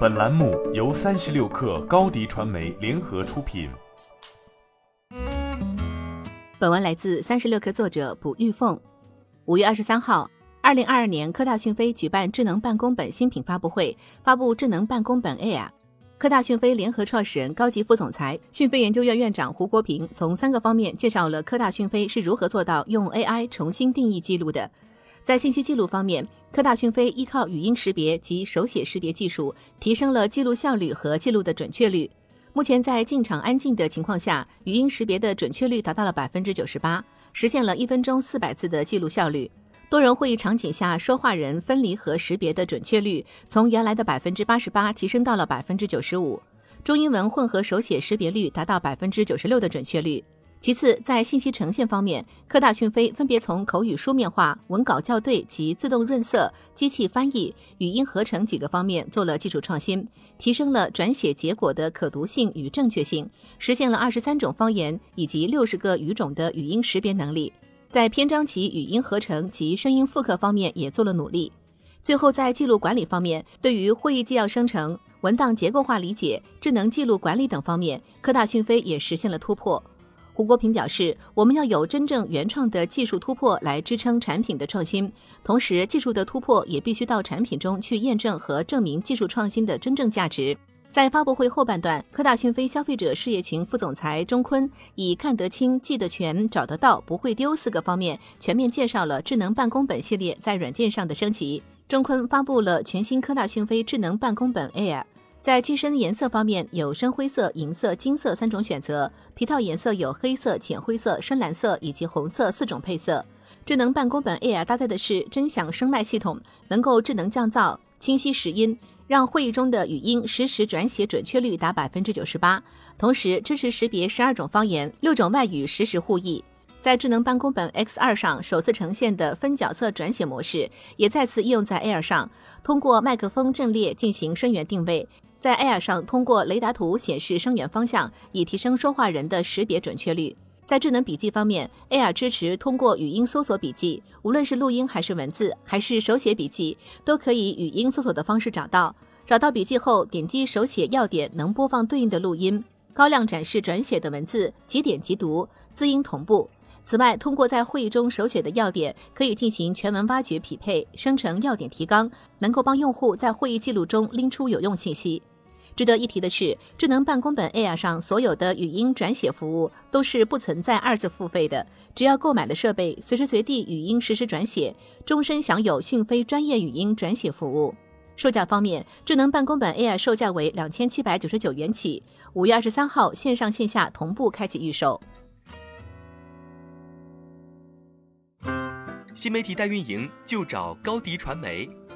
本栏目由三十六氪高低传媒联合出品。本文来自三十六氪作者卜玉凤。五月二十三号，二零二二年科大讯飞举办智能办公本新品发布会，发布智能办公本 AI。科大讯飞联合创始人、高级副总裁、讯飞研究院院长胡国平从三个方面介绍了科大讯飞是如何做到用 AI 重新定义记录的。在信息记录方面，科大讯飞依靠语音识别及手写识别技术，提升了记录效率和记录的准确率。目前在进场安静的情况下，语音识别的准确率达到了百分之九十八，实现了一分钟四百字的记录效率。多人会议场景下，说话人分离和识别的准确率从原来的百分之八十八提升到了百分之九十五，中英文混合手写识别率达到百分之九十六的准确率。其次，在信息呈现方面，科大讯飞分别从口语书面化、文稿校对及自动润色、机器翻译、语音合成几个方面做了技术创新，提升了转写结果的可读性与正确性，实现了二十三种方言以及六十个语种的语音识别能力。在篇章级语音合成及声音复刻方面也做了努力。最后，在记录管理方面，对于会议纪要生成、文档结构化理解、智能记录管理等方面，科大讯飞也实现了突破。胡国平表示，我们要有真正原创的技术突破来支撑产品的创新，同时技术的突破也必须到产品中去验证和证明技术创新的真正价值。在发布会后半段，科大讯飞消费者事业群副总裁钟坤以看得清、记得全、找得到、不会丢四个方面，全面介绍了智能办公本系列在软件上的升级。钟坤发布了全新科大讯飞智能办公本 Air。在机身颜色方面，有深灰色、银色、金色三种选择；皮套颜色有黑色、浅灰色、深蓝色以及红色四种配色。智能办公本 Air 搭载的是真响声麦系统，能够智能降噪、清晰拾音，让会议中的语音实时转写准确率达百分之九十八。同时支持识别十二种方言、六种外语实时互译。在智能办公本 X2 上首次呈现的分角色转写模式，也再次应用在 Air 上，通过麦克风阵列进行声源定位。在 Air 上通过雷达图显示声源方向，以提升说话人的识别准确率。在智能笔记方面，Air 支持通过语音搜索笔记，无论是录音还是文字，还是手写笔记，都可以语音搜索的方式找到。找到笔记后，点击手写要点，能播放对应的录音，高亮展示转写的文字，即点即读，字音同步。此外，通过在会议中手写的要点，可以进行全文挖掘匹配，生成要点提纲，能够帮用户在会议记录中拎出有用信息。值得一提的是，智能办公本 Air 上所有的语音转写服务都是不存在二次付费的，只要购买了设备，随时随地语音实时转写，终身享有讯飞专业语音转写服务。售价方面，智能办公本 Air 售价为两千七百九十九元起，五月二十三号线上线下同步开启预售。新媒体代运营就找高迪传媒，